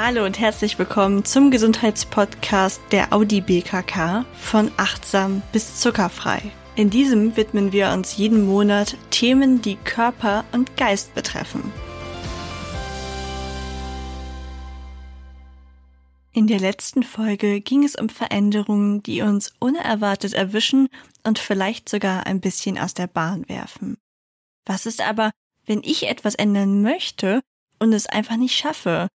Hallo und herzlich willkommen zum Gesundheitspodcast der Audi BKK von achtsam bis zuckerfrei. In diesem widmen wir uns jeden Monat Themen, die Körper und Geist betreffen. In der letzten Folge ging es um Veränderungen, die uns unerwartet erwischen und vielleicht sogar ein bisschen aus der Bahn werfen. Was ist aber, wenn ich etwas ändern möchte und es einfach nicht schaffe?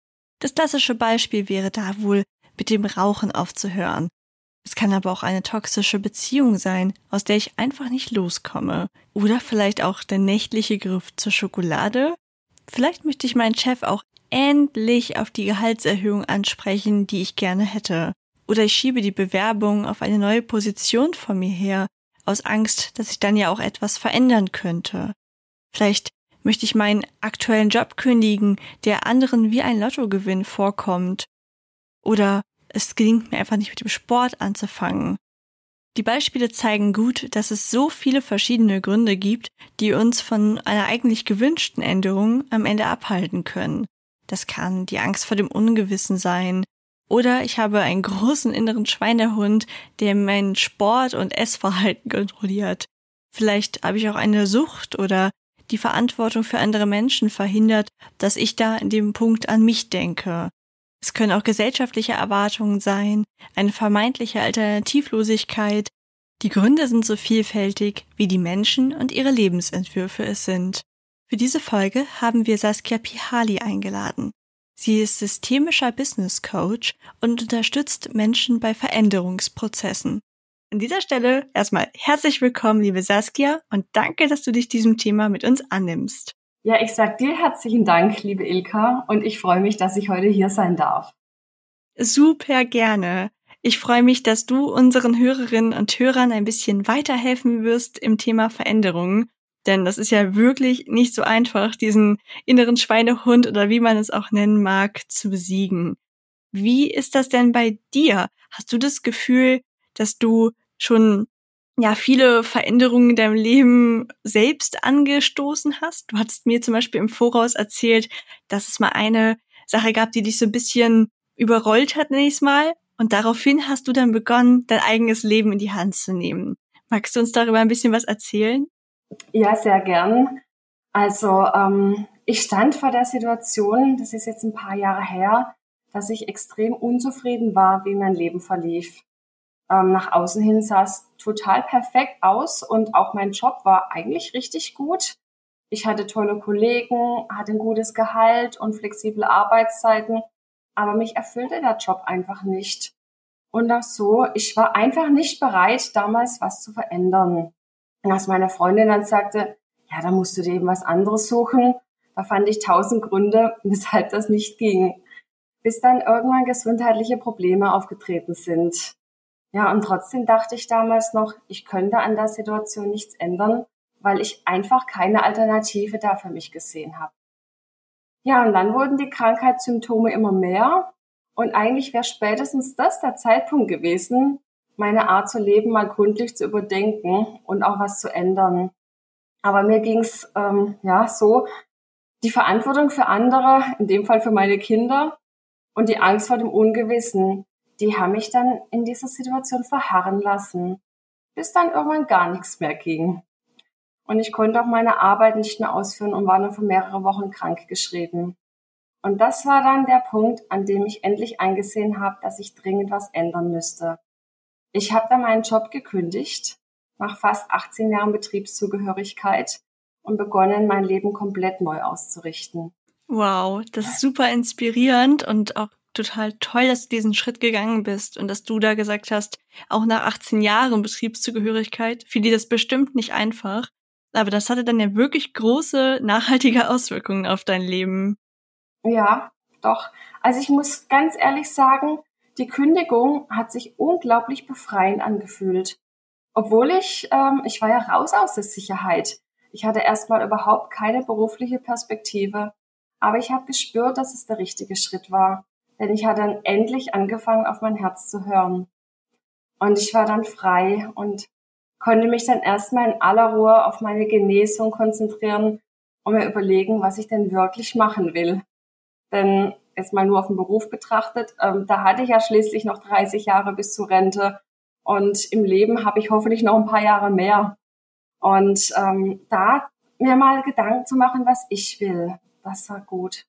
Das klassische Beispiel wäre da wohl, mit dem Rauchen aufzuhören. Es kann aber auch eine toxische Beziehung sein, aus der ich einfach nicht loskomme. Oder vielleicht auch der nächtliche Griff zur Schokolade. Vielleicht möchte ich meinen Chef auch endlich auf die Gehaltserhöhung ansprechen, die ich gerne hätte. Oder ich schiebe die Bewerbung auf eine neue Position vor mir her, aus Angst, dass ich dann ja auch etwas verändern könnte. Vielleicht möchte ich meinen aktuellen Job kündigen, der anderen wie ein Lottogewinn vorkommt. Oder es gelingt mir einfach nicht mit dem Sport anzufangen. Die Beispiele zeigen gut, dass es so viele verschiedene Gründe gibt, die uns von einer eigentlich gewünschten Änderung am Ende abhalten können. Das kann die Angst vor dem Ungewissen sein. Oder ich habe einen großen inneren Schweinehund, der mein Sport- und Essverhalten kontrolliert. Vielleicht habe ich auch eine Sucht oder die Verantwortung für andere Menschen verhindert, dass ich da in dem Punkt an mich denke. Es können auch gesellschaftliche Erwartungen sein, eine vermeintliche Alternativlosigkeit. Die Gründe sind so vielfältig, wie die Menschen und ihre Lebensentwürfe es sind. Für diese Folge haben wir Saskia Pihali eingeladen. Sie ist systemischer Business Coach und unterstützt Menschen bei Veränderungsprozessen. An dieser Stelle erstmal herzlich willkommen, liebe Saskia, und danke, dass du dich diesem Thema mit uns annimmst. Ja, ich sag dir herzlichen Dank, liebe Ilka, und ich freue mich, dass ich heute hier sein darf. Super gerne. Ich freue mich, dass du unseren Hörerinnen und Hörern ein bisschen weiterhelfen wirst im Thema Veränderungen denn das ist ja wirklich nicht so einfach, diesen inneren Schweinehund oder wie man es auch nennen mag, zu besiegen. Wie ist das denn bei dir? Hast du das Gefühl, dass du schon ja viele Veränderungen in deinem Leben selbst angestoßen hast? Du hattest mir zum Beispiel im Voraus erzählt, dass es mal eine Sache gab, die dich so ein bisschen überrollt hat, nächstes Mal. Und daraufhin hast du dann begonnen, dein eigenes Leben in die Hand zu nehmen. Magst du uns darüber ein bisschen was erzählen? Ja, sehr gern. Also ähm, ich stand vor der Situation, das ist jetzt ein paar Jahre her, dass ich extrem unzufrieden war, wie mein Leben verlief. Ähm, nach außen hin sah es total perfekt aus und auch mein Job war eigentlich richtig gut. Ich hatte tolle Kollegen, hatte ein gutes Gehalt und flexible Arbeitszeiten, aber mich erfüllte der Job einfach nicht. Und auch so, ich war einfach nicht bereit, damals was zu verändern. Und als meine Freundin dann sagte, ja, da musst du dir eben was anderes suchen, da fand ich tausend Gründe, weshalb das nicht ging. Bis dann irgendwann gesundheitliche Probleme aufgetreten sind. Ja, und trotzdem dachte ich damals noch, ich könnte an der Situation nichts ändern, weil ich einfach keine Alternative da für mich gesehen habe. Ja, und dann wurden die Krankheitssymptome immer mehr und eigentlich wäre spätestens das der Zeitpunkt gewesen, meine Art zu leben mal gründlich zu überdenken und auch was zu ändern. Aber mir ging's ähm, ja so, die Verantwortung für andere, in dem Fall für meine Kinder und die Angst vor dem Ungewissen, die haben mich dann in dieser Situation verharren lassen, bis dann irgendwann gar nichts mehr ging. Und ich konnte auch meine Arbeit nicht mehr ausführen und war nur für mehrere Wochen krank geschrieben. Und das war dann der Punkt, an dem ich endlich eingesehen habe, dass ich dringend was ändern müsste. Ich habe dann meinen Job gekündigt, nach fast 18 Jahren Betriebszugehörigkeit und begonnen, mein Leben komplett neu auszurichten. Wow, das ist super inspirierend und auch total toll, dass du diesen Schritt gegangen bist und dass du da gesagt hast, auch nach 18 Jahren Betriebszugehörigkeit, für die das bestimmt nicht einfach, aber das hatte dann ja wirklich große, nachhaltige Auswirkungen auf dein Leben. Ja, doch. Also ich muss ganz ehrlich sagen, die Kündigung hat sich unglaublich befreiend angefühlt. Obwohl ich, ähm, ich war ja raus aus der Sicherheit. Ich hatte erstmal überhaupt keine berufliche Perspektive. Aber ich habe gespürt, dass es der richtige Schritt war. Denn ich hatte dann endlich angefangen, auf mein Herz zu hören. Und ich war dann frei und konnte mich dann erstmal in aller Ruhe auf meine Genesung konzentrieren und mir überlegen, was ich denn wirklich machen will. Denn erstmal nur auf den Beruf betrachtet, ähm, da hatte ich ja schließlich noch 30 Jahre bis zur Rente und im Leben habe ich hoffentlich noch ein paar Jahre mehr. Und ähm, da mir mal Gedanken zu machen, was ich will, das war gut.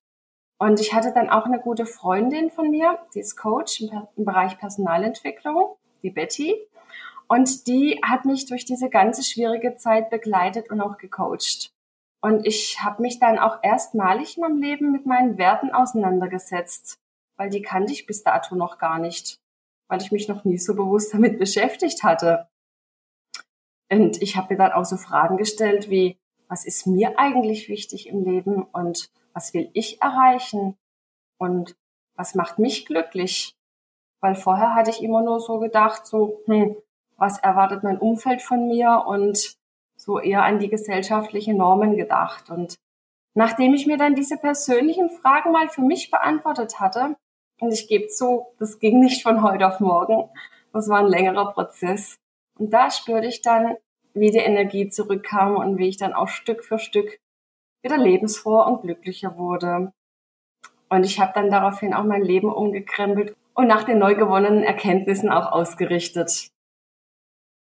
Und ich hatte dann auch eine gute Freundin von mir, die ist Coach im, Bereich Personalentwicklung, die Betty. Und die hat mich durch diese ganze schwierige Zeit begleitet und auch gecoacht. Und ich habe mich dann auch erstmalig in meinem Leben mit meinen Werten auseinandergesetzt, weil die kannte ich bis dato noch gar nicht, weil ich mich noch nie so bewusst damit beschäftigt hatte. Und ich habe mir dann auch so Fragen gestellt wie, was ist mir eigentlich wichtig im Leben und was will ich erreichen und was macht mich glücklich? Weil vorher hatte ich immer nur so gedacht, so, hm, was erwartet mein Umfeld von mir und so eher an die gesellschaftlichen Normen gedacht. Und nachdem ich mir dann diese persönlichen Fragen mal für mich beantwortet hatte, und ich gebe zu, das ging nicht von heute auf morgen, das war ein längerer Prozess. Und da spürte ich dann, wie die Energie zurückkam und wie ich dann auch Stück für Stück wieder lebensfroher und glücklicher wurde. Und ich habe dann daraufhin auch mein Leben umgekrempelt und nach den neu gewonnenen Erkenntnissen auch ausgerichtet.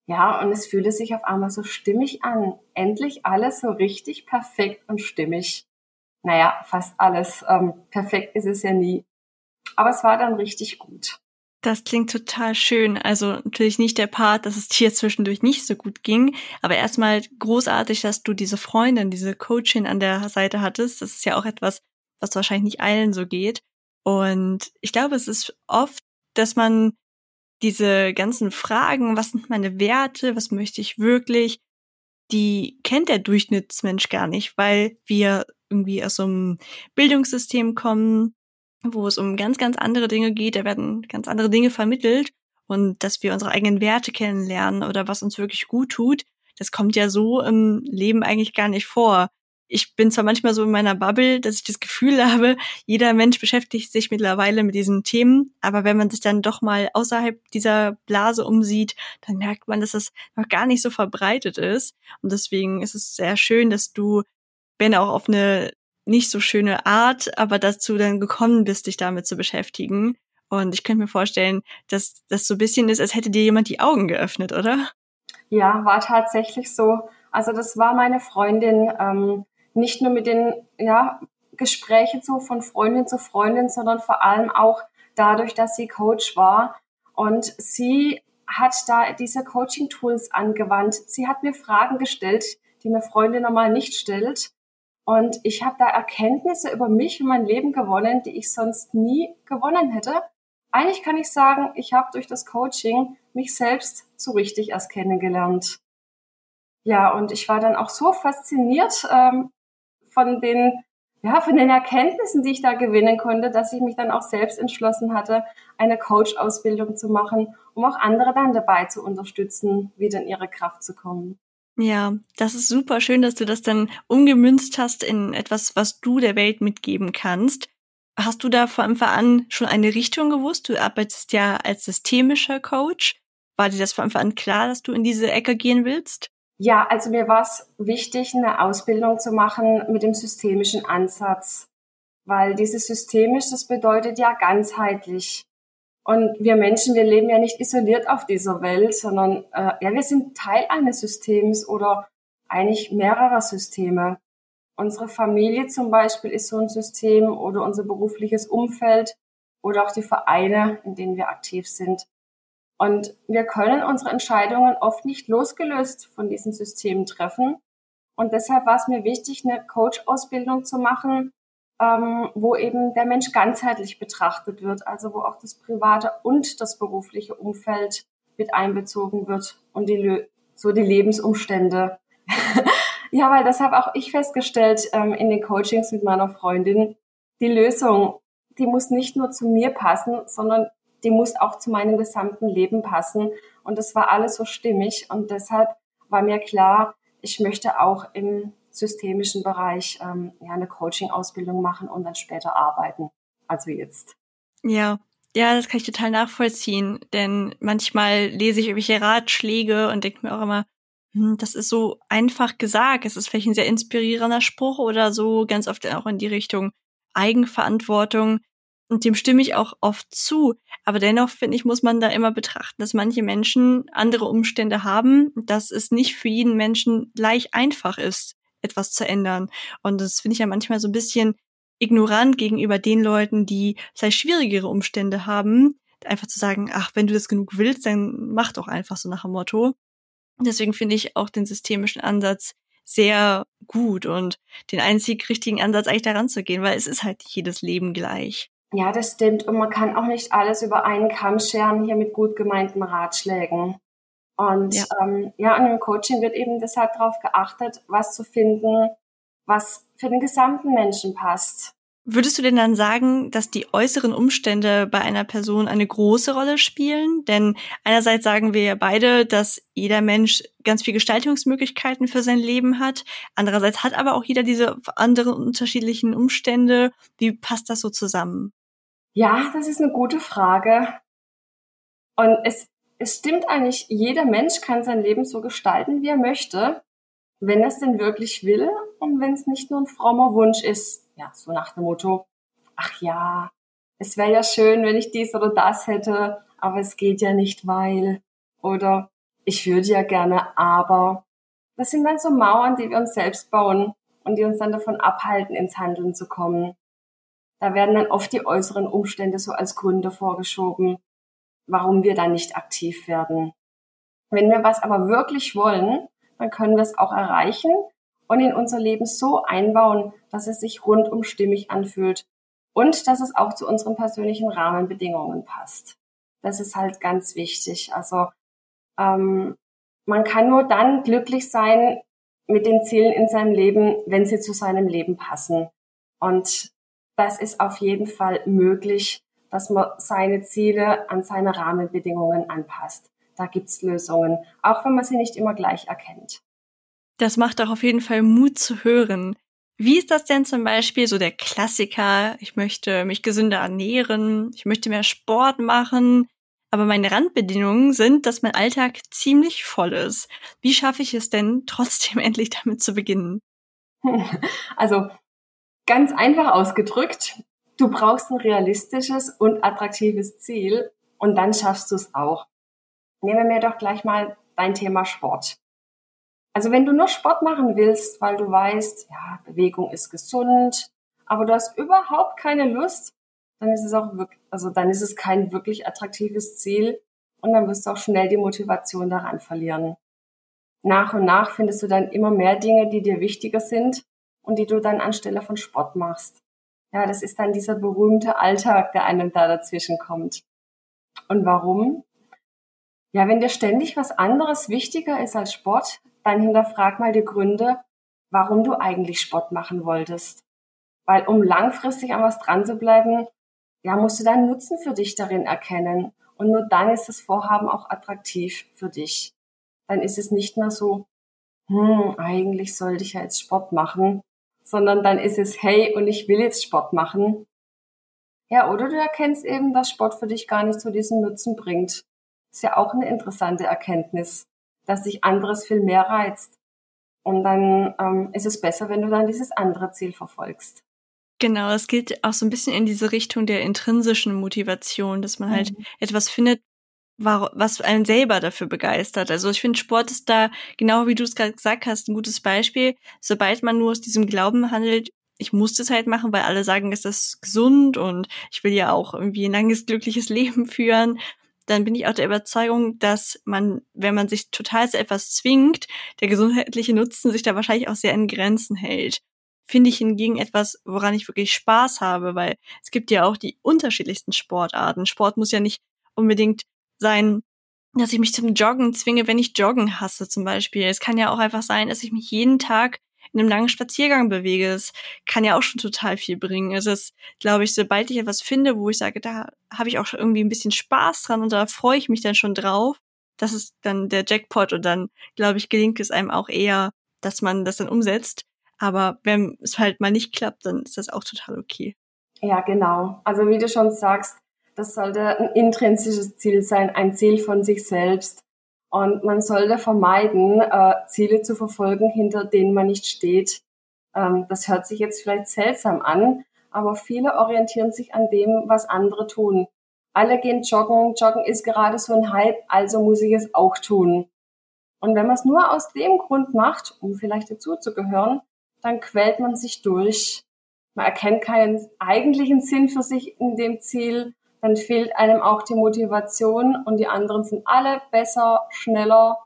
Ja, und es fühlte sich auf einmal so stimmig an. Endlich alles so richtig perfekt und stimmig. Naja, fast alles. Ähm, perfekt ist es ja nie. Aber es war dann richtig gut. Das klingt total schön. Also natürlich nicht der Part, dass es dir zwischendurch nicht so gut ging, aber erstmal großartig, dass du diese Freundin, diese Coachin an der Seite hattest. Das ist ja auch etwas, was wahrscheinlich nicht allen so geht. Und ich glaube, es ist oft, dass man diese ganzen Fragen, was sind meine Werte, was möchte ich wirklich, die kennt der Durchschnittsmensch gar nicht, weil wir irgendwie aus so einem Bildungssystem kommen, wo es um ganz, ganz andere Dinge geht, da werden ganz andere Dinge vermittelt. Und dass wir unsere eigenen Werte kennenlernen oder was uns wirklich gut tut, das kommt ja so im Leben eigentlich gar nicht vor. Ich bin zwar manchmal so in meiner Bubble, dass ich das Gefühl habe, jeder Mensch beschäftigt sich mittlerweile mit diesen Themen, aber wenn man sich dann doch mal außerhalb dieser Blase umsieht, dann merkt man, dass das noch gar nicht so verbreitet ist. Und deswegen ist es sehr schön, dass du, wenn auch auf eine nicht so schöne Art, aber dazu dann gekommen bist, dich damit zu beschäftigen. Und ich könnte mir vorstellen, dass das so ein bisschen ist, als hätte dir jemand die Augen geöffnet, oder? Ja, war tatsächlich so. Also das war meine Freundin, ähm, nicht nur mit den ja, Gesprächen so von Freundin zu Freundin, sondern vor allem auch dadurch, dass sie Coach war. Und sie hat da diese Coaching-Tools angewandt. Sie hat mir Fragen gestellt, die eine Freundin normal nicht stellt. Und ich habe da Erkenntnisse über mich und mein Leben gewonnen, die ich sonst nie gewonnen hätte. Eigentlich kann ich sagen, ich habe durch das Coaching mich selbst so richtig erst kennengelernt. Ja, und ich war dann auch so fasziniert ähm, von den, ja, von den Erkenntnissen, die ich da gewinnen konnte, dass ich mich dann auch selbst entschlossen hatte, eine Coach-Ausbildung zu machen, um auch andere dann dabei zu unterstützen, wieder in ihre Kraft zu kommen. Ja, das ist super schön, dass du das dann umgemünzt hast in etwas, was du der Welt mitgeben kannst. Hast du da von Anfang an schon eine Richtung gewusst? Du arbeitest ja als systemischer Coach. War dir das von Anfang an klar, dass du in diese Ecke gehen willst? Ja, also mir war es wichtig, eine Ausbildung zu machen mit dem systemischen Ansatz, weil dieses systemisch, das bedeutet ja ganzheitlich. Und wir Menschen, wir leben ja nicht isoliert auf dieser Welt, sondern äh, ja, wir sind Teil eines Systems oder eigentlich mehrerer Systeme. Unsere Familie zum Beispiel ist so ein System oder unser berufliches Umfeld oder auch die Vereine, in denen wir aktiv sind. Und wir können unsere Entscheidungen oft nicht losgelöst von diesen Systemen treffen. Und deshalb war es mir wichtig, eine Coach-Ausbildung zu machen, ähm, wo eben der Mensch ganzheitlich betrachtet wird, also wo auch das private und das berufliche Umfeld mit einbezogen wird und die, so die Lebensumstände. ja, weil das habe auch ich festgestellt ähm, in den Coachings mit meiner Freundin. Die Lösung, die muss nicht nur zu mir passen, sondern die muss auch zu meinem gesamten Leben passen. Und das war alles so stimmig. Und deshalb war mir klar, ich möchte auch im systemischen Bereich ähm, ja, eine Coaching-Ausbildung machen und dann später arbeiten. Also jetzt. Ja, ja, das kann ich total nachvollziehen, denn manchmal lese ich irgendwelche Ratschläge und denke mir auch immer, hm, das ist so einfach gesagt. Es ist vielleicht ein sehr inspirierender Spruch oder so, ganz oft auch in die Richtung Eigenverantwortung. Und dem stimme ich auch oft zu. Aber dennoch, finde ich, muss man da immer betrachten, dass manche Menschen andere Umstände haben, dass es nicht für jeden Menschen gleich einfach ist, etwas zu ändern. Und das finde ich ja manchmal so ein bisschen ignorant gegenüber den Leuten, die vielleicht schwierigere Umstände haben, einfach zu sagen, ach, wenn du das genug willst, dann mach doch einfach so nach dem Motto. Deswegen finde ich auch den systemischen Ansatz sehr gut und den einzig richtigen Ansatz eigentlich daran zu gehen, weil es ist halt nicht jedes Leben gleich. Ja, das stimmt. Und man kann auch nicht alles über einen Kamm scheren hier mit gut gemeinten Ratschlägen. Und ja, ähm, ja und im Coaching wird eben deshalb darauf geachtet, was zu finden, was für den gesamten Menschen passt. Würdest du denn dann sagen, dass die äußeren Umstände bei einer Person eine große Rolle spielen? Denn einerseits sagen wir ja beide, dass jeder Mensch ganz viele Gestaltungsmöglichkeiten für sein Leben hat. Andererseits hat aber auch jeder diese anderen unterschiedlichen Umstände. Wie passt das so zusammen? Ja, das ist eine gute Frage. Und es, es stimmt eigentlich, jeder Mensch kann sein Leben so gestalten, wie er möchte, wenn er es denn wirklich will und wenn es nicht nur ein frommer Wunsch ist ja, so nach dem Motto, ach ja, es wäre ja schön, wenn ich dies oder das hätte, aber es geht ja nicht, weil, oder ich würde ja gerne, aber. Das sind dann so Mauern, die wir uns selbst bauen und die uns dann davon abhalten, ins Handeln zu kommen. Da werden dann oft die äußeren Umstände so als Gründe vorgeschoben, warum wir dann nicht aktiv werden. Wenn wir was aber wirklich wollen, dann können wir es auch erreichen, und in unser Leben so einbauen, dass es sich rundum stimmig anfühlt und dass es auch zu unseren persönlichen Rahmenbedingungen passt. Das ist halt ganz wichtig. Also ähm, man kann nur dann glücklich sein mit den Zielen in seinem Leben, wenn sie zu seinem Leben passen. Und das ist auf jeden Fall möglich, dass man seine Ziele an seine Rahmenbedingungen anpasst. Da gibt's Lösungen, auch wenn man sie nicht immer gleich erkennt. Das macht doch auf jeden Fall Mut zu hören. Wie ist das denn zum Beispiel so der Klassiker? Ich möchte mich gesünder ernähren, ich möchte mehr Sport machen, aber meine Randbedingungen sind, dass mein Alltag ziemlich voll ist. Wie schaffe ich es denn, trotzdem endlich damit zu beginnen? Also ganz einfach ausgedrückt, du brauchst ein realistisches und attraktives Ziel und dann schaffst du es auch. Nehmen wir doch gleich mal dein Thema Sport. Also wenn du nur Sport machen willst, weil du weißt, ja, Bewegung ist gesund, aber du hast überhaupt keine Lust, dann ist es auch wirklich, also dann ist es kein wirklich attraktives Ziel und dann wirst du auch schnell die Motivation daran verlieren. Nach und nach findest du dann immer mehr Dinge, die dir wichtiger sind und die du dann anstelle von Sport machst. Ja, das ist dann dieser berühmte Alltag, der einem da dazwischen kommt. Und warum? Ja, wenn dir ständig was anderes wichtiger ist als Sport, dann hinterfrag mal die Gründe, warum du eigentlich Sport machen wolltest. Weil um langfristig an was dran zu bleiben, ja, musst du deinen Nutzen für dich darin erkennen. Und nur dann ist das Vorhaben auch attraktiv für dich. Dann ist es nicht mehr so, hm, eigentlich sollte ich ja jetzt Sport machen, sondern dann ist es, hey, und ich will jetzt Sport machen. Ja, oder du erkennst eben, dass Sport für dich gar nicht so diesen Nutzen bringt. Ist ja auch eine interessante Erkenntnis dass sich anderes viel mehr reizt. Und dann ähm, ist es besser, wenn du dann dieses andere Ziel verfolgst. Genau, es geht auch so ein bisschen in diese Richtung der intrinsischen Motivation, dass man halt mhm. etwas findet, was einen selber dafür begeistert. Also ich finde, Sport ist da, genau wie du es gerade gesagt hast, ein gutes Beispiel. Sobald man nur aus diesem Glauben handelt, ich muss das halt machen, weil alle sagen, ist das gesund und ich will ja auch irgendwie ein langes, glückliches Leben führen dann bin ich auch der Überzeugung, dass man, wenn man sich total zu etwas zwingt, der gesundheitliche Nutzen sich da wahrscheinlich auch sehr in Grenzen hält. Finde ich hingegen etwas, woran ich wirklich Spaß habe, weil es gibt ja auch die unterschiedlichsten Sportarten. Sport muss ja nicht unbedingt sein, dass ich mich zum Joggen zwinge, wenn ich Joggen hasse zum Beispiel. Es kann ja auch einfach sein, dass ich mich jeden Tag in einem langen Spaziergang bewege. Es kann ja auch schon total viel bringen. Es ist, glaube ich, sobald ich etwas finde, wo ich sage, da habe ich auch irgendwie ein bisschen Spaß dran und da freue ich mich dann schon drauf, das ist dann der Jackpot und dann, glaube ich, gelingt es einem auch eher, dass man das dann umsetzt. Aber wenn es halt mal nicht klappt, dann ist das auch total okay. Ja, genau. Also wie du schon sagst, das sollte ein intrinsisches Ziel sein, ein Ziel von sich selbst. Und man sollte vermeiden, äh, Ziele zu verfolgen, hinter denen man nicht steht. Ähm, das hört sich jetzt vielleicht seltsam an, aber viele orientieren sich an dem, was andere tun. Alle gehen joggen, joggen ist gerade so ein Hype, also muss ich es auch tun. Und wenn man es nur aus dem Grund macht, um vielleicht dazuzugehören, dann quält man sich durch. Man erkennt keinen eigentlichen Sinn für sich in dem Ziel, dann fehlt einem auch die Motivation und die anderen sind alle besser, schneller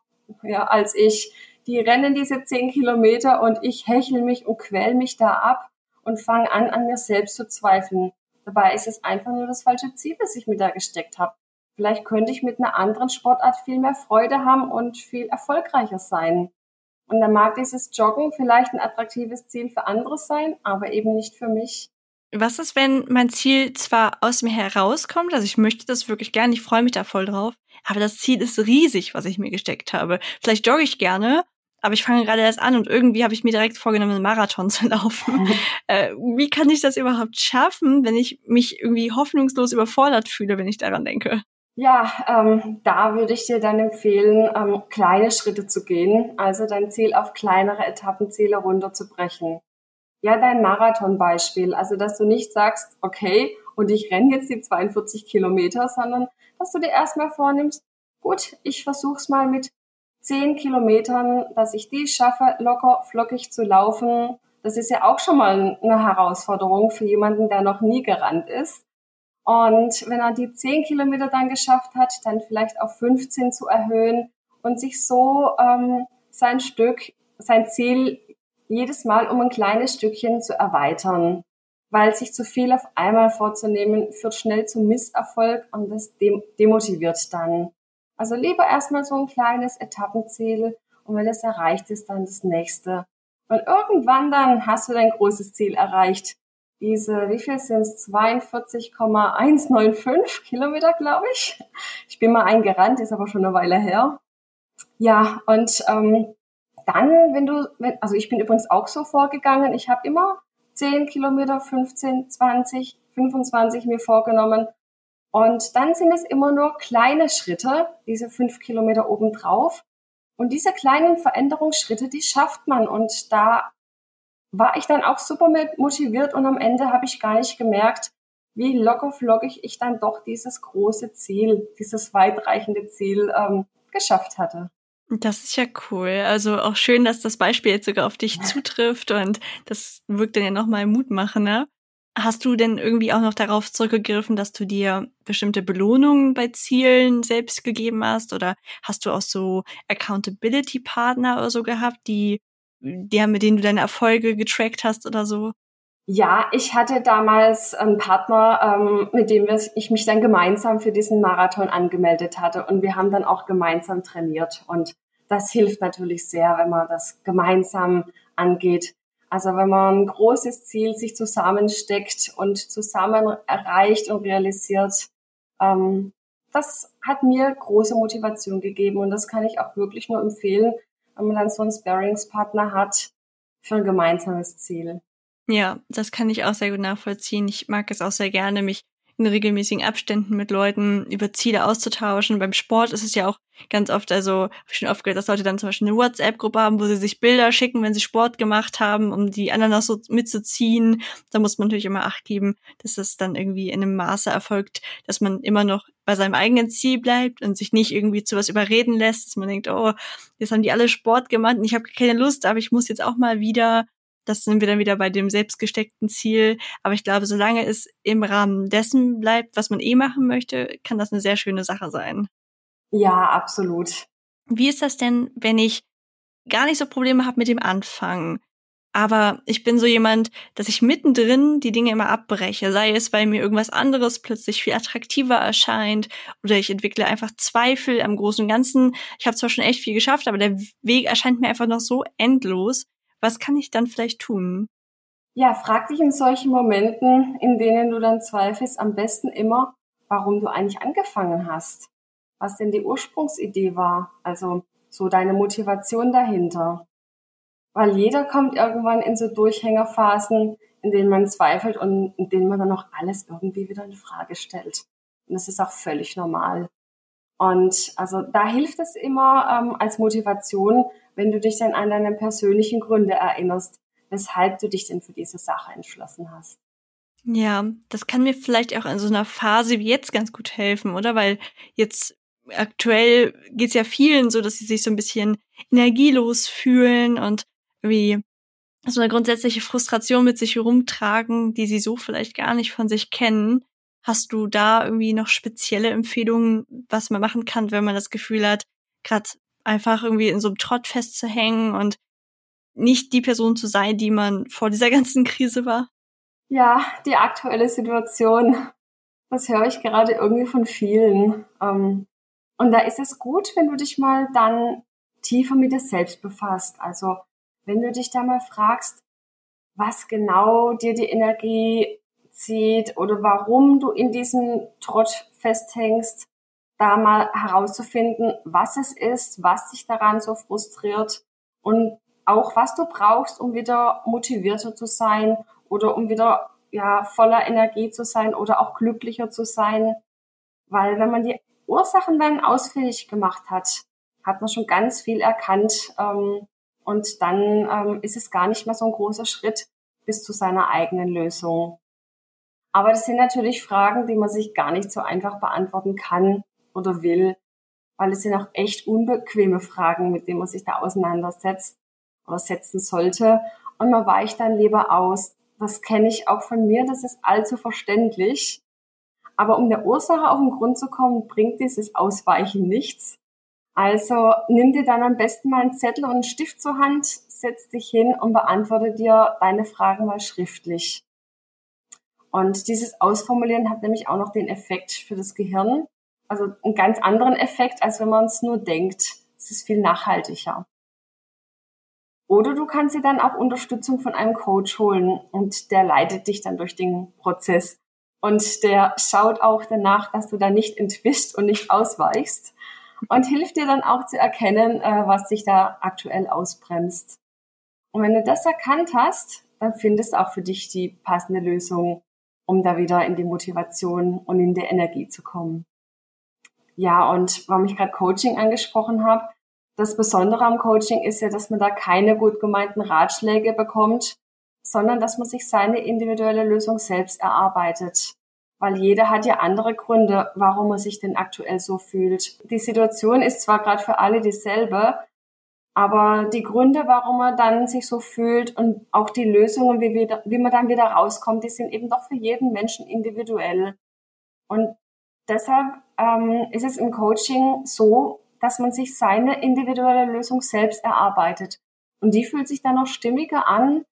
ja, als ich. Die rennen diese zehn Kilometer und ich hechel mich und quäl mich da ab und fange an, an mir selbst zu zweifeln. Dabei ist es einfach nur das falsche Ziel, das ich mir da gesteckt habe. Vielleicht könnte ich mit einer anderen Sportart viel mehr Freude haben und viel erfolgreicher sein. Und dann mag dieses Joggen vielleicht ein attraktives Ziel für andere sein, aber eben nicht für mich. Was ist, wenn mein Ziel zwar aus mir herauskommt, also ich möchte das wirklich gerne, ich freue mich da voll drauf, aber das Ziel ist riesig, was ich mir gesteckt habe. Vielleicht jogge ich gerne, aber ich fange gerade erst an und irgendwie habe ich mir direkt vorgenommen, einen Marathon zu laufen. Mhm. Äh, wie kann ich das überhaupt schaffen, wenn ich mich irgendwie hoffnungslos überfordert fühle, wenn ich daran denke? Ja, ähm, da würde ich dir dann empfehlen, ähm, kleine Schritte zu gehen, also dein Ziel auf kleinere Etappenziele runterzubrechen. Ja, dein Marathon-Beispiel, also dass du nicht sagst, okay, und ich renne jetzt die 42 Kilometer, sondern dass du dir erstmal vornimmst, gut, ich versuch's mal mit 10 Kilometern, dass ich die schaffe, locker flockig zu laufen. Das ist ja auch schon mal eine Herausforderung für jemanden, der noch nie gerannt ist. Und wenn er die 10 Kilometer dann geschafft hat, dann vielleicht auf 15 zu erhöhen und sich so ähm, sein Stück, sein Ziel jedes Mal um ein kleines Stückchen zu erweitern. Weil sich zu viel auf einmal vorzunehmen, führt schnell zu Misserfolg und das demotiviert dann. Also lieber erstmal so ein kleines Etappenziel und wenn es erreicht ist, dann das nächste. Und irgendwann dann hast du dein großes Ziel erreicht diese, wie viel sind es? 42,195 Kilometer, glaube ich. Ich bin mal eingerannt, ist aber schon eine Weile her. Ja, und ähm, dann, wenn du, wenn, also ich bin übrigens auch so vorgegangen, ich habe immer 10 Kilometer, 15, 20, 25 mir vorgenommen. Und dann sind es immer nur kleine Schritte, diese fünf Kilometer obendrauf. Und diese kleinen Veränderungsschritte, die schafft man. Und da war ich dann auch super motiviert und am Ende habe ich gar nicht gemerkt, wie locker flockig ich dann doch dieses große Ziel, dieses weitreichende Ziel ähm, geschafft hatte. Das ist ja cool. Also auch schön, dass das Beispiel jetzt sogar auf dich zutrifft und das wirkt dann ja nochmal mutmachender. Hast du denn irgendwie auch noch darauf zurückgegriffen, dass du dir bestimmte Belohnungen bei Zielen selbst gegeben hast? Oder hast du auch so Accountability-Partner oder so gehabt, die der, mit denen du deine Erfolge getrackt hast oder so? Ja, ich hatte damals einen Partner, ähm, mit dem ich mich dann gemeinsam für diesen Marathon angemeldet hatte und wir haben dann auch gemeinsam trainiert und das hilft natürlich sehr, wenn man das gemeinsam angeht. Also wenn man ein großes Ziel sich zusammensteckt und zusammen erreicht und realisiert, ähm, das hat mir große Motivation gegeben und das kann ich auch wirklich nur empfehlen, wenn man dann so einen Sparringspartner hat für ein gemeinsames Ziel. Ja, das kann ich auch sehr gut nachvollziehen. Ich mag es auch sehr gerne, mich in regelmäßigen Abständen mit Leuten über Ziele auszutauschen. Beim Sport ist es ja auch ganz oft, also habe ich schon oft gehört, dass Leute dann zum Beispiel eine WhatsApp-Gruppe haben, wo sie sich Bilder schicken, wenn sie Sport gemacht haben, um die anderen auch so mitzuziehen. Da muss man natürlich immer Acht geben, dass das dann irgendwie in einem Maße erfolgt, dass man immer noch bei seinem eigenen Ziel bleibt und sich nicht irgendwie zu was überreden lässt, dass man denkt, oh, jetzt haben die alle Sport gemacht und ich habe keine Lust, aber ich muss jetzt auch mal wieder das sind wir dann wieder bei dem selbstgesteckten Ziel. Aber ich glaube, solange es im Rahmen dessen bleibt, was man eh machen möchte, kann das eine sehr schöne Sache sein. Ja, absolut. Wie ist das denn, wenn ich gar nicht so Probleme habe mit dem Anfang? Aber ich bin so jemand, dass ich mittendrin die Dinge immer abbreche, sei es, weil mir irgendwas anderes plötzlich viel attraktiver erscheint oder ich entwickle einfach Zweifel am Großen und Ganzen. Ich habe zwar schon echt viel geschafft, aber der Weg erscheint mir einfach noch so endlos. Was kann ich dann vielleicht tun? Ja, frag dich in solchen Momenten, in denen du dann zweifelst, am besten immer, warum du eigentlich angefangen hast. Was denn die Ursprungsidee war, also so deine Motivation dahinter. Weil jeder kommt irgendwann in so Durchhängerphasen, in denen man zweifelt und in denen man dann auch alles irgendwie wieder in Frage stellt. Und das ist auch völlig normal. Und also da hilft es immer ähm, als Motivation, wenn du dich dann an deine persönlichen Gründe erinnerst, weshalb du dich denn für diese Sache entschlossen hast. Ja, das kann mir vielleicht auch in so einer Phase wie jetzt ganz gut helfen, oder? Weil jetzt aktuell geht's ja vielen so, dass sie sich so ein bisschen energielos fühlen und wie so eine grundsätzliche Frustration mit sich herumtragen, die sie so vielleicht gar nicht von sich kennen. Hast du da irgendwie noch spezielle Empfehlungen, was man machen kann, wenn man das Gefühl hat, gerade einfach irgendwie in so einem Trott festzuhängen und nicht die Person zu sein, die man vor dieser ganzen Krise war? Ja, die aktuelle Situation, das höre ich gerade irgendwie von vielen. Ähm, und da ist es gut, wenn du dich mal dann tiefer mit dir selbst befasst. Also wenn du dich da mal fragst, was genau dir die Energie zieht oder warum du in diesem Trott festhängst, da mal herauszufinden, was es ist, was dich daran so frustriert und auch was du brauchst, um wieder motivierter zu sein oder um wieder ja voller Energie zu sein oder auch glücklicher zu sein, weil wenn man die Ursachen dann ausfindig gemacht hat, hat man schon ganz viel erkannt ähm, und dann ähm, ist es gar nicht mehr so ein großer Schritt bis zu seiner eigenen Lösung. Aber das sind natürlich Fragen, die man sich gar nicht so einfach beantworten kann oder will, weil es sind auch echt unbequeme Fragen, mit denen man sich da auseinandersetzt oder setzen sollte. Und man weicht dann lieber aus. Das kenne ich auch von mir, das ist allzu verständlich. Aber um der Ursache auf den Grund zu kommen, bringt dieses Ausweichen nichts. Also nimm dir dann am besten mal einen Zettel und einen Stift zur Hand, setz dich hin und beantworte dir deine Fragen mal schriftlich. Und dieses Ausformulieren hat nämlich auch noch den Effekt für das Gehirn, also einen ganz anderen Effekt, als wenn man es nur denkt. Es ist viel nachhaltiger. Oder du kannst dir dann auch Unterstützung von einem Coach holen und der leitet dich dann durch den Prozess. Und der schaut auch danach, dass du da nicht entwischt und nicht ausweichst und hilft dir dann auch zu erkennen, äh, was dich da aktuell ausbremst. Und wenn du das erkannt hast, dann findest auch für dich die passende Lösung, um da wieder in die Motivation und in die Energie zu kommen. Ja, und warum ich gerade Coaching angesprochen habe, das Besondere am Coaching ist ja, dass man da keine gut gemeinten Ratschläge bekommt, sondern dass man sich seine individuelle Lösung selbst erarbeitet. Weil jeder hat ja andere Gründe, warum er sich denn aktuell so fühlt. Die Situation ist zwar gerade für alle dieselbe, aber die Gründe, warum er dann sich so fühlt und auch die Lösungen, wie, wieder, wie man dann wieder rauskommt, die sind eben doch für jeden Menschen individuell. Und deshalb ähm, ist es im Coaching so, dass man sich seine individuelle Lösung selbst erarbeitet. Und die fühlt sich dann noch stimmiger an,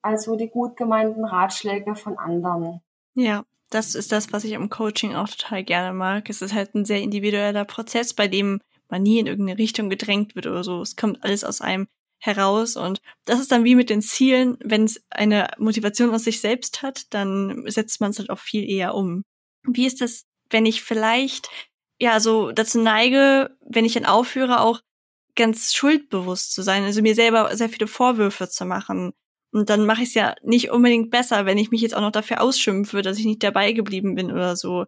als so die gut gemeinten Ratschläge von anderen. Ja, das ist das, was ich im Coaching auch total gerne mag. Es ist halt ein sehr individueller Prozess, bei dem man nie in irgendeine Richtung gedrängt wird oder so. Es kommt alles aus einem heraus und das ist dann wie mit den Zielen. Wenn es eine Motivation aus sich selbst hat, dann setzt man es halt auch viel eher um. Wie ist das, wenn ich vielleicht ja so dazu neige, wenn ich dann aufhöre, auch ganz schuldbewusst zu sein, also mir selber sehr viele Vorwürfe zu machen. Und dann mache ich es ja nicht unbedingt besser, wenn ich mich jetzt auch noch dafür ausschimpfe, dass ich nicht dabei geblieben bin oder so.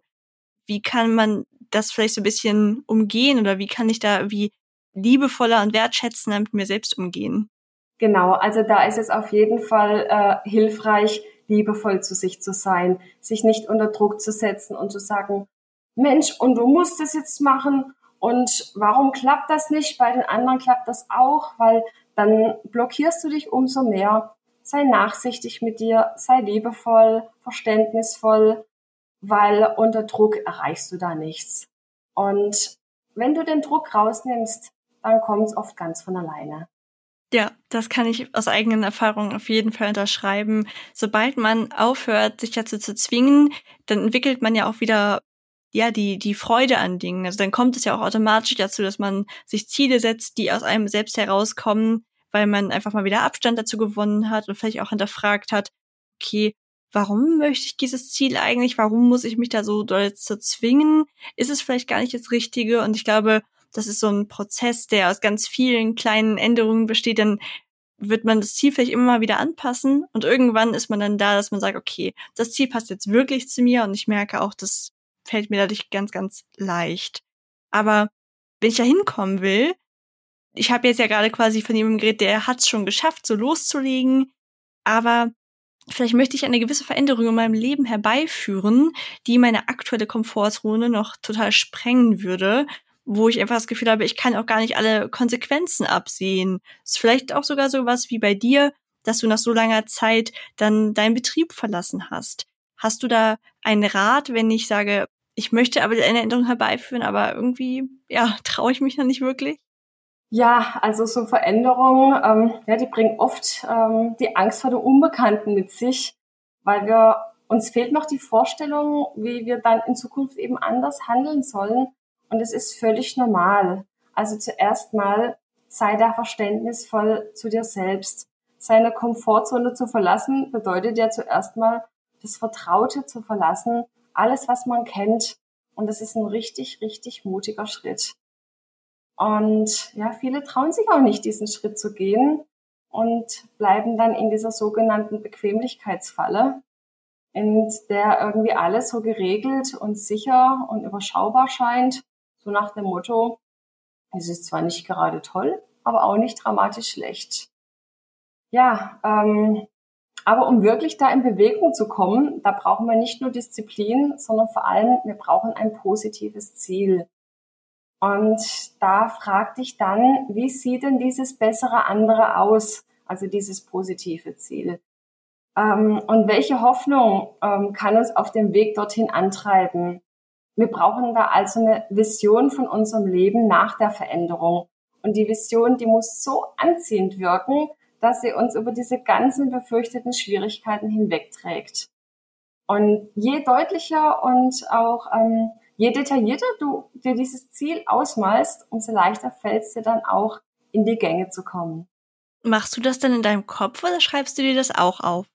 Wie kann man das vielleicht so ein bisschen umgehen oder wie kann ich da wie liebevoller und wertschätzender mit mir selbst umgehen? Genau, also da ist es auf jeden Fall äh, hilfreich, liebevoll zu sich zu sein, sich nicht unter Druck zu setzen und zu sagen, Mensch, und du musst es jetzt machen und warum klappt das nicht? Bei den anderen klappt das auch, weil dann blockierst du dich umso mehr sei nachsichtig mit dir, sei liebevoll, verständnisvoll, weil unter Druck erreichst du da nichts. Und wenn du den Druck rausnimmst, dann kommt es oft ganz von alleine. Ja, das kann ich aus eigenen Erfahrungen auf jeden Fall unterschreiben. Sobald man aufhört, sich dazu zu zwingen, dann entwickelt man ja auch wieder ja die die Freude an Dingen. Also dann kommt es ja auch automatisch dazu, dass man sich Ziele setzt, die aus einem selbst herauskommen, weil man einfach mal wieder Abstand dazu gewonnen hat und vielleicht auch hinterfragt hat, okay, warum möchte ich dieses Ziel eigentlich? Warum muss ich mich da so doll zu zwingen? Ist es vielleicht gar nicht das Richtige? Und ich glaube, das ist so ein Prozess, der aus ganz vielen kleinen Änderungen besteht. Dann wird man das Ziel vielleicht immer mal wieder anpassen und irgendwann ist man dann da, dass man sagt, okay, das Ziel passt jetzt wirklich zu mir und ich merke auch, das fällt mir dadurch ganz, ganz leicht. Aber wenn ich da hinkommen will, ich habe jetzt ja gerade quasi von jemandem geredet, der hat es schon geschafft, so loszulegen. Aber vielleicht möchte ich eine gewisse Veränderung in meinem Leben herbeiführen, die meine aktuelle Komfortzone noch total sprengen würde, wo ich einfach das Gefühl habe, ich kann auch gar nicht alle Konsequenzen absehen. ist vielleicht auch sogar so was wie bei dir, dass du nach so langer Zeit dann deinen Betrieb verlassen hast. Hast du da einen Rat, wenn ich sage, ich möchte aber eine Änderung herbeiführen, aber irgendwie, ja, traue ich mich noch nicht wirklich? Ja, also so Veränderungen, ähm, ja, die bringen oft ähm, die Angst vor dem Unbekannten mit sich, weil wir uns fehlt noch die Vorstellung, wie wir dann in Zukunft eben anders handeln sollen. Und es ist völlig normal. Also zuerst mal sei da verständnisvoll zu dir selbst. Seine Komfortzone zu verlassen bedeutet ja zuerst mal das Vertraute zu verlassen, alles, was man kennt. Und das ist ein richtig, richtig mutiger Schritt. Und ja, viele trauen sich auch nicht, diesen Schritt zu gehen und bleiben dann in dieser sogenannten Bequemlichkeitsfalle, in der irgendwie alles so geregelt und sicher und überschaubar scheint, so nach dem Motto, es ist zwar nicht gerade toll, aber auch nicht dramatisch schlecht. Ja, ähm, aber um wirklich da in Bewegung zu kommen, da brauchen wir nicht nur Disziplin, sondern vor allem, wir brauchen ein positives Ziel. Und da frag dich dann, wie sieht denn dieses bessere andere aus? Also dieses positive Ziel. Ähm, und welche Hoffnung ähm, kann uns auf dem Weg dorthin antreiben? Wir brauchen da also eine Vision von unserem Leben nach der Veränderung. Und die Vision, die muss so anziehend wirken, dass sie uns über diese ganzen befürchteten Schwierigkeiten hinwegträgt. Und je deutlicher und auch ähm, je detaillierter du dir dieses Ziel ausmalst, umso leichter fällt es dir dann auch, in die Gänge zu kommen. Machst du das dann in deinem Kopf oder schreibst du dir das auch auf?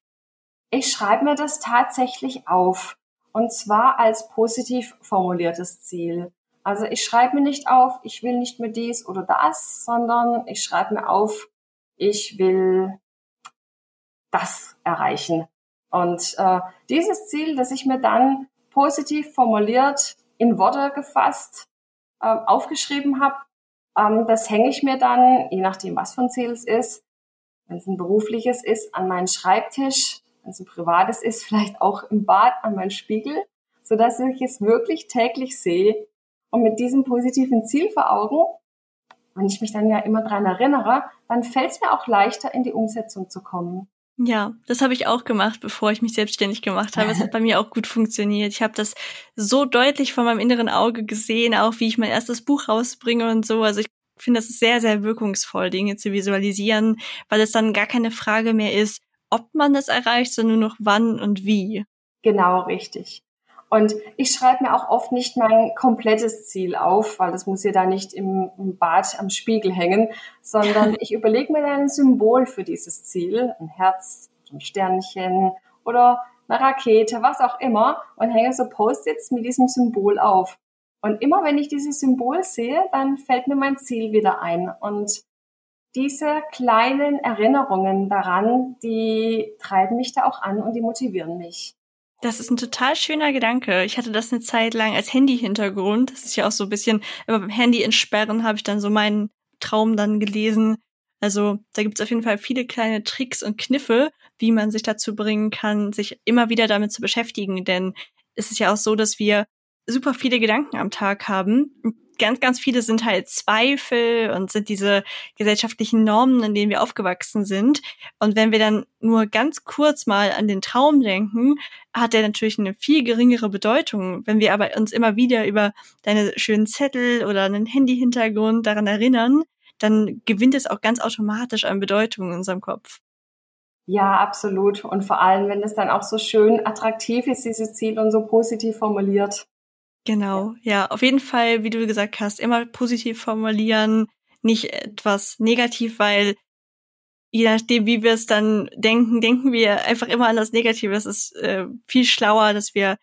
Ich schreibe mir das tatsächlich auf. Und zwar als positiv formuliertes Ziel. Also ich schreibe mir nicht auf, ich will nicht mehr dies oder das, sondern ich schreibe mir auf, ich will das erreichen. Und äh, dieses Ziel, das ich mir dann positiv formuliert in Worte gefasst äh, aufgeschrieben habe. Ähm, das hänge ich mir dann, je nachdem, was ein Ziel es ist, wenn es ein berufliches ist, an meinen Schreibtisch, wenn es ein privates ist, vielleicht auch im Bad an meinen Spiegel, so dass ich es wirklich täglich sehe. Und mit diesem positiven Ziel vor Augen, wenn ich mich dann ja immer dran erinnere, dann fällt es mir auch leichter, in die Umsetzung zu kommen. Ja, das habe ich auch gemacht, bevor ich mich selbstständig gemacht habe. Es hat bei mir auch gut funktioniert. Ich habe das so deutlich vor meinem inneren Auge gesehen, auch wie ich mein erstes Buch rausbringe und so. Also ich finde, das ist sehr, sehr wirkungsvoll, Dinge zu visualisieren, weil es dann gar keine Frage mehr ist, ob man das erreicht, sondern nur noch wann und wie. Genau, richtig. Und ich schreibe mir auch oft nicht mein komplettes Ziel auf, weil das muss ja da nicht im, im Bad am Spiegel hängen, sondern ich überlege mir dann ein Symbol für dieses Ziel, ein Herz, ein Sternchen oder eine Rakete, was auch immer, und hänge so Post-its mit diesem Symbol auf. Und immer wenn ich dieses Symbol sehe, dann fällt mir mein Ziel wieder ein. Und diese kleinen Erinnerungen daran, die treiben mich da auch an und die motivieren mich. Das ist ein total schöner Gedanke. Ich hatte das eine Zeit lang als Handy-Hintergrund. Das ist ja auch so ein bisschen, immer beim Handy entsperren habe ich dann so meinen Traum dann gelesen. Also da gibt es auf jeden Fall viele kleine Tricks und Kniffe, wie man sich dazu bringen kann, sich immer wieder damit zu beschäftigen. Denn es ist ja auch so, dass wir super viele Gedanken am Tag haben ganz, ganz viele sind halt Zweifel und sind diese gesellschaftlichen Normen, in denen wir aufgewachsen sind. Und wenn wir dann nur ganz kurz mal an den Traum denken, hat der natürlich eine viel geringere Bedeutung. Wenn wir aber uns immer wieder über deine schönen Zettel oder einen Handy-Hintergrund daran erinnern, dann gewinnt es auch ganz automatisch an Bedeutung in unserem Kopf. Ja, absolut. Und vor allem, wenn es dann auch so schön attraktiv ist, dieses Ziel und so positiv formuliert. Genau, ja. ja, auf jeden Fall, wie du gesagt hast, immer positiv formulieren, nicht etwas negativ, weil je nachdem, wie wir es dann denken, denken wir einfach immer an das Negative. Es ist äh, viel schlauer, dass wir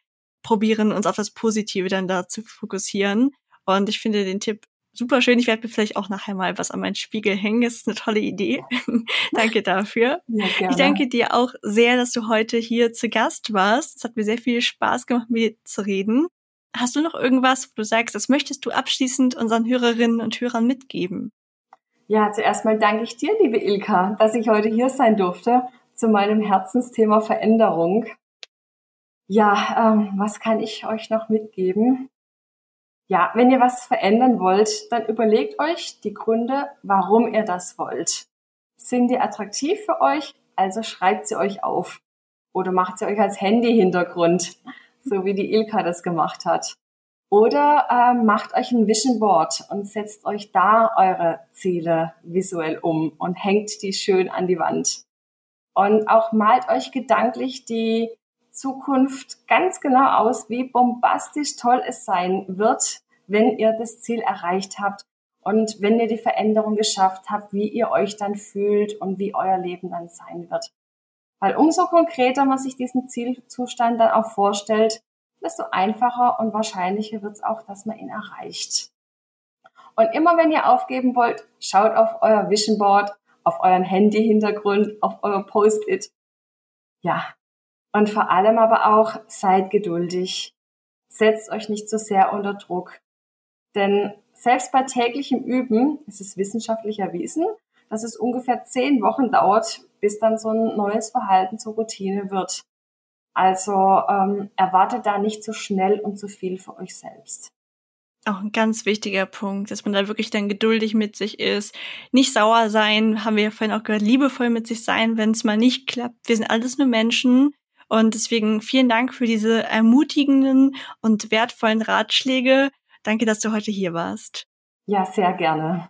probieren, uns auf das Positive dann da zu fokussieren. Und ich finde den Tipp super schön. Ich werde mir vielleicht auch nachher mal was an meinen Spiegel hängen. Das ist eine tolle Idee. danke dafür. Ja, ich danke dir auch sehr, dass du heute hier zu Gast warst. Es hat mir sehr viel Spaß gemacht, mit dir zu reden. Hast du noch irgendwas, wo du sagst, das möchtest du abschließend unseren Hörerinnen und Hörern mitgeben? Ja, zuerst mal danke ich dir, liebe Ilka, dass ich heute hier sein durfte zu meinem Herzensthema Veränderung. Ja, ähm, was kann ich euch noch mitgeben? Ja, wenn ihr was verändern wollt, dann überlegt euch die Gründe, warum ihr das wollt. Sind die attraktiv für euch? Also schreibt sie euch auf. Oder macht sie euch als Handy-Hintergrund, so wie die Ilka das gemacht hat. Oder äh, macht euch ein Vision Board und setzt euch da eure Ziele visuell um und hängt die schön an die Wand. Und auch malt euch gedanklich die Zukunft ganz genau aus, wie bombastisch toll es sein wird, wenn ihr das Ziel erreicht habt und wenn ihr die Veränderung geschafft habt, wie ihr euch dann fühlt und wie euer Leben dann sein wird. Weil umso konkreter man sich diesen Zielzustand dann auch vorstellt, desto einfacher und wahrscheinlicher wird es auch, dass man ihn erreicht. Und immer wenn ihr aufgeben wollt, schaut auf euer Vision Board, auf euren Handy-Hintergrund, auf euer Post-it. Ja. Und vor allem aber auch seid geduldig. Setzt euch nicht so sehr unter Druck. Denn selbst bei täglichem Üben ist es wissenschaftlich erwiesen, dass es ungefähr zehn Wochen dauert, bis dann so ein neues Verhalten zur Routine wird. Also ähm, erwartet da nicht zu so schnell und zu so viel für euch selbst. Auch ein ganz wichtiger Punkt, dass man da wirklich dann geduldig mit sich ist. Nicht sauer sein, haben wir ja vorhin auch gehört, liebevoll mit sich sein, wenn es mal nicht klappt. Wir sind alles nur Menschen. Und deswegen vielen Dank für diese ermutigenden und wertvollen Ratschläge. Danke, dass du heute hier warst. Ja, sehr gerne.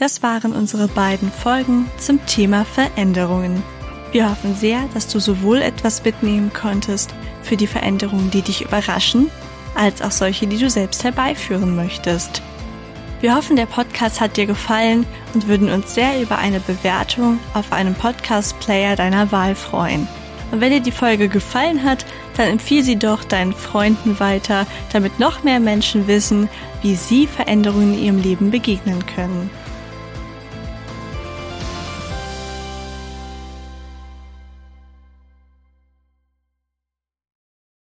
Das waren unsere beiden Folgen zum Thema Veränderungen. Wir hoffen sehr, dass du sowohl etwas mitnehmen konntest für die Veränderungen, die dich überraschen, als auch solche, die du selbst herbeiführen möchtest. Wir hoffen, der Podcast hat dir gefallen und würden uns sehr über eine Bewertung auf einem Podcast-Player deiner Wahl freuen. Und wenn dir die Folge gefallen hat, dann empfiehl sie doch deinen Freunden weiter, damit noch mehr Menschen wissen, wie sie Veränderungen in ihrem Leben begegnen können.